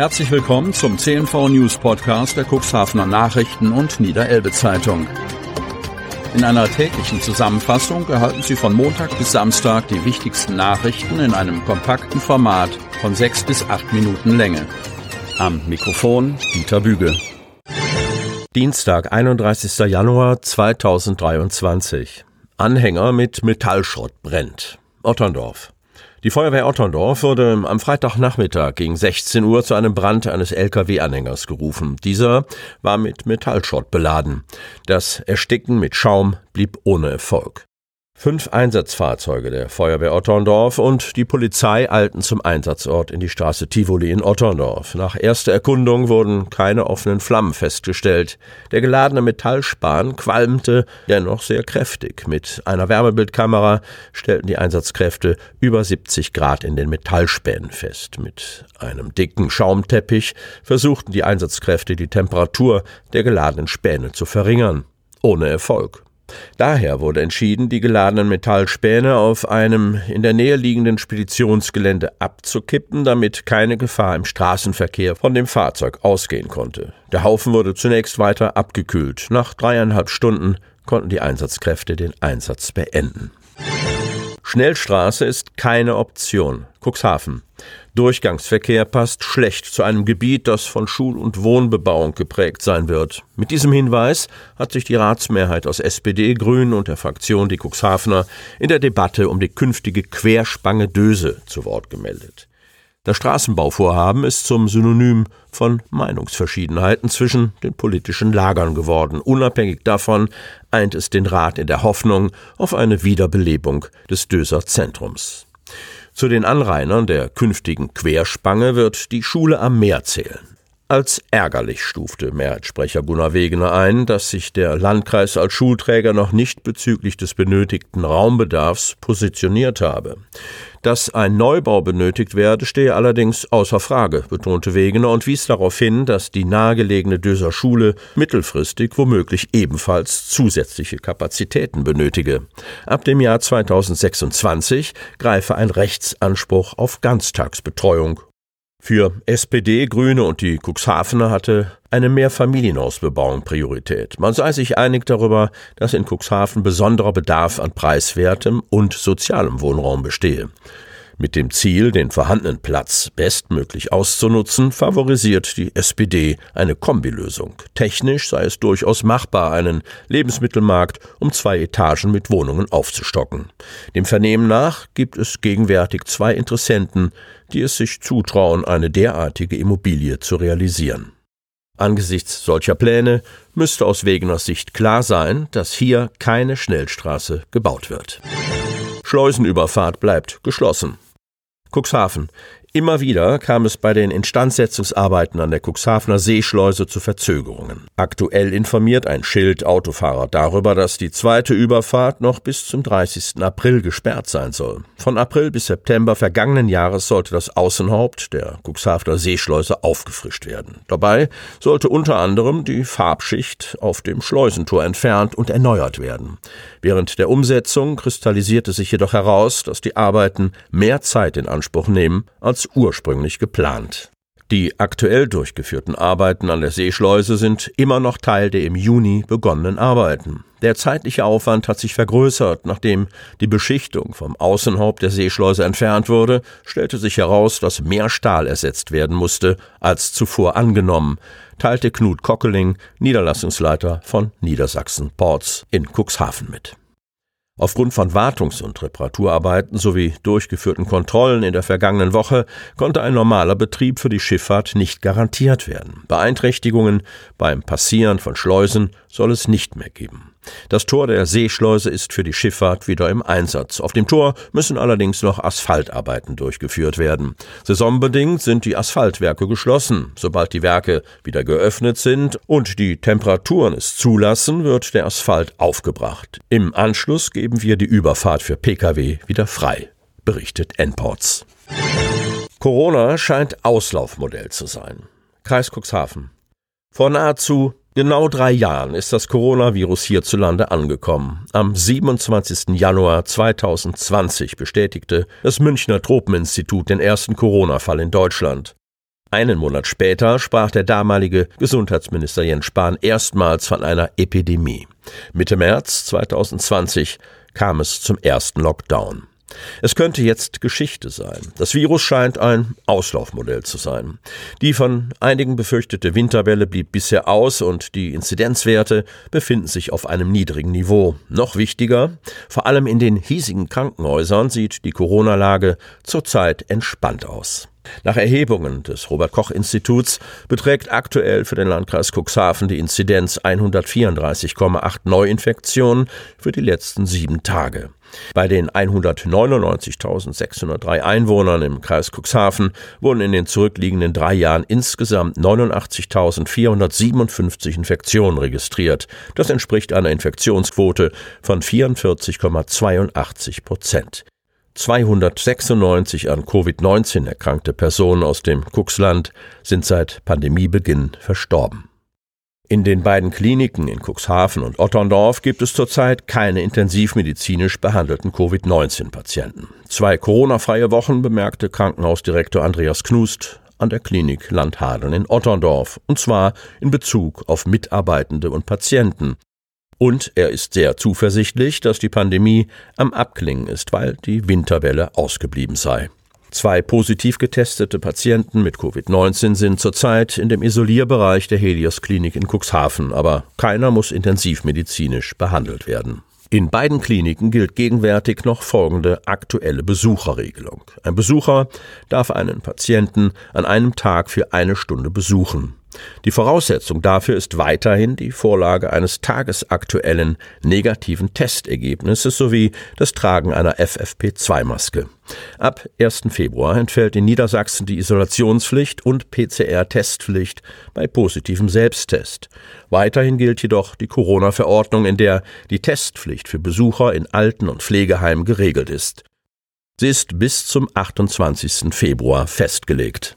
Herzlich willkommen zum CNV News Podcast der Cuxhavener Nachrichten und Niederelbe Zeitung. In einer täglichen Zusammenfassung erhalten Sie von Montag bis Samstag die wichtigsten Nachrichten in einem kompakten Format von sechs bis acht Minuten Länge. Am Mikrofon Dieter Büge. Dienstag, 31. Januar 2023. Anhänger mit Metallschrott brennt. Otterndorf. Die Feuerwehr Otterndorf wurde am Freitagnachmittag gegen 16 Uhr zu einem Brand eines Lkw-Anhängers gerufen. Dieser war mit Metallschrott beladen. Das Ersticken mit Schaum blieb ohne Erfolg. Fünf Einsatzfahrzeuge der Feuerwehr Otterndorf und die Polizei eilten zum Einsatzort in die Straße Tivoli in Otterndorf. Nach erster Erkundung wurden keine offenen Flammen festgestellt. Der geladene Metallspan qualmte dennoch sehr kräftig. Mit einer Wärmebildkamera stellten die Einsatzkräfte über 70 Grad in den Metallspänen fest. Mit einem dicken Schaumteppich versuchten die Einsatzkräfte die Temperatur der geladenen Späne zu verringern. Ohne Erfolg. Daher wurde entschieden, die geladenen Metallspäne auf einem in der Nähe liegenden Speditionsgelände abzukippen, damit keine Gefahr im Straßenverkehr von dem Fahrzeug ausgehen konnte. Der Haufen wurde zunächst weiter abgekühlt. Nach dreieinhalb Stunden konnten die Einsatzkräfte den Einsatz beenden. Schnellstraße ist keine Option. Cuxhaven. Durchgangsverkehr passt schlecht zu einem Gebiet, das von Schul- und Wohnbebauung geprägt sein wird. Mit diesem Hinweis hat sich die Ratsmehrheit aus SPD, Grünen und der Fraktion Die Cuxhavener in der Debatte um die künftige Querspange Döse zu Wort gemeldet. Das Straßenbauvorhaben ist zum Synonym von Meinungsverschiedenheiten zwischen den politischen Lagern geworden. Unabhängig davon eint es den Rat in der Hoffnung auf eine Wiederbelebung des Döser Zentrums. Zu den Anrainern der künftigen Querspange wird die Schule am Meer zählen. Als ärgerlich stufte Mehrheitssprecher Gunnar Wegener ein, dass sich der Landkreis als Schulträger noch nicht bezüglich des benötigten Raumbedarfs positioniert habe. Dass ein Neubau benötigt werde, stehe allerdings außer Frage, betonte Wegener und wies darauf hin, dass die nahegelegene Döser Schule mittelfristig womöglich ebenfalls zusätzliche Kapazitäten benötige. Ab dem Jahr 2026 greife ein Rechtsanspruch auf Ganztagsbetreuung für SPD, Grüne und die Cuxhavener hatte eine Mehrfamilienhausbebauung Priorität. Man sei sich einig darüber, dass in Cuxhaven besonderer Bedarf an preiswertem und sozialem Wohnraum bestehe. Mit dem Ziel, den vorhandenen Platz bestmöglich auszunutzen, favorisiert die SPD eine Kombilösung. Technisch sei es durchaus machbar, einen Lebensmittelmarkt um zwei Etagen mit Wohnungen aufzustocken. Dem Vernehmen nach gibt es gegenwärtig zwei Interessenten, die es sich zutrauen, eine derartige Immobilie zu realisieren. Angesichts solcher Pläne müsste aus Wegeners Sicht klar sein, dass hier keine Schnellstraße gebaut wird. Schleusenüberfahrt bleibt geschlossen. Cuxhaven. Immer wieder kam es bei den Instandsetzungsarbeiten an der Cuxhavener Seeschleuse zu Verzögerungen. Aktuell informiert ein Schild Autofahrer darüber, dass die zweite Überfahrt noch bis zum 30. April gesperrt sein soll. Von April bis September vergangenen Jahres sollte das Außenhaupt der Cuxhavener Seeschleuse aufgefrischt werden. Dabei sollte unter anderem die Farbschicht auf dem Schleusentor entfernt und erneuert werden. Während der Umsetzung kristallisierte sich jedoch heraus, dass die Arbeiten mehr Zeit in Anspruch nehmen als als ursprünglich geplant. Die aktuell durchgeführten Arbeiten an der Seeschleuse sind immer noch Teil der im Juni begonnenen Arbeiten. Der zeitliche Aufwand hat sich vergrößert. Nachdem die Beschichtung vom Außenhaupt der Seeschleuse entfernt wurde, stellte sich heraus, dass mehr Stahl ersetzt werden musste als zuvor angenommen, teilte Knut Kockeling, Niederlassungsleiter von Niedersachsen Ports in Cuxhaven mit. Aufgrund von Wartungs- und Reparaturarbeiten sowie durchgeführten Kontrollen in der vergangenen Woche konnte ein normaler Betrieb für die Schifffahrt nicht garantiert werden. Beeinträchtigungen beim Passieren von Schleusen soll es nicht mehr geben. Das Tor der Seeschleuse ist für die Schifffahrt wieder im Einsatz. Auf dem Tor müssen allerdings noch Asphaltarbeiten durchgeführt werden. Saisonbedingt sind die Asphaltwerke geschlossen. Sobald die Werke wieder geöffnet sind und die Temperaturen es zulassen, wird der Asphalt aufgebracht. Im Anschluss geben wir die Überfahrt für Pkw wieder frei, berichtet Enports. Corona scheint Auslaufmodell zu sein. Kreis Cuxhaven. Vor nahezu genau drei Jahren ist das Coronavirus hierzulande angekommen. Am 27. Januar 2020 bestätigte das Münchner Tropeninstitut den ersten Corona-Fall in Deutschland. Einen Monat später sprach der damalige Gesundheitsminister Jens Spahn erstmals von einer Epidemie. Mitte März 2020 kam es zum ersten Lockdown. Es könnte jetzt Geschichte sein. Das Virus scheint ein Auslaufmodell zu sein. Die von einigen befürchtete Winterwelle blieb bisher aus und die Inzidenzwerte befinden sich auf einem niedrigen Niveau. Noch wichtiger, vor allem in den hiesigen Krankenhäusern sieht die Corona-Lage zurzeit entspannt aus. Nach Erhebungen des Robert Koch Instituts beträgt aktuell für den Landkreis Cuxhaven die Inzidenz 134,8 Neuinfektionen für die letzten sieben Tage. Bei den 199.603 Einwohnern im Kreis Cuxhaven wurden in den zurückliegenden drei Jahren insgesamt 89.457 Infektionen registriert. Das entspricht einer Infektionsquote von 44,82 Prozent. 296 an Covid-19 erkrankte Personen aus dem Cuxland sind seit Pandemiebeginn verstorben. In den beiden Kliniken in Cuxhaven und Otterndorf gibt es zurzeit keine intensivmedizinisch behandelten Covid-19-Patienten. Zwei Corona-freie Wochen bemerkte Krankenhausdirektor Andreas Knust an der Klinik Landhadeln in Otterndorf, und zwar in Bezug auf Mitarbeitende und Patienten. Und er ist sehr zuversichtlich, dass die Pandemie am Abklingen ist, weil die Winterwelle ausgeblieben sei. Zwei positiv getestete Patienten mit Covid-19 sind zurzeit in dem Isolierbereich der Helios Klinik in Cuxhaven, aber keiner muss intensivmedizinisch behandelt werden. In beiden Kliniken gilt gegenwärtig noch folgende aktuelle Besucherregelung. Ein Besucher darf einen Patienten an einem Tag für eine Stunde besuchen. Die Voraussetzung dafür ist weiterhin die Vorlage eines tagesaktuellen negativen Testergebnisses sowie das Tragen einer FFP2-Maske. Ab 1. Februar entfällt in Niedersachsen die Isolationspflicht und PCR-Testpflicht bei positivem Selbsttest. Weiterhin gilt jedoch die Corona-Verordnung, in der die Testpflicht für Besucher in Alten- und Pflegeheimen geregelt ist. Sie ist bis zum 28. Februar festgelegt.